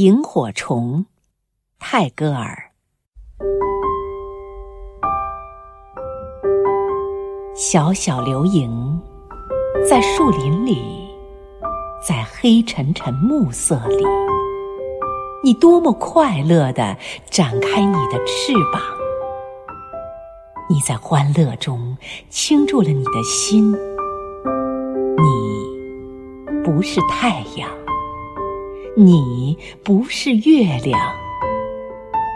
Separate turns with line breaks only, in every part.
萤火虫，泰戈尔。小小流萤，在树林里，在黑沉沉暮色里，你多么快乐地展开你的翅膀！你在欢乐中倾注了你的心。你不是太阳。你不是月亮，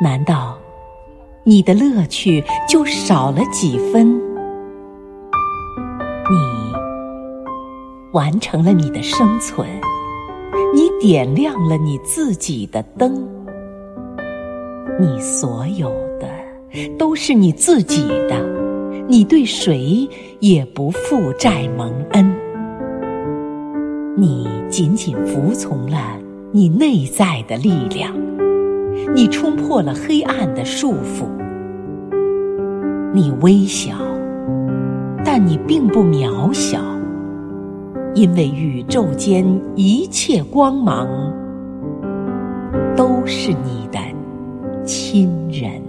难道你的乐趣就少了几分？你完成了你的生存，你点亮了你自己的灯，你所有的都是你自己的，你对谁也不负债蒙恩，你仅仅服从了。你内在的力量，你冲破了黑暗的束缚。你微小，但你并不渺小，因为宇宙间一切光芒都是你的亲人。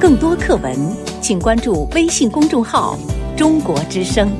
更多课文。请关注微信公众号“中国之声”。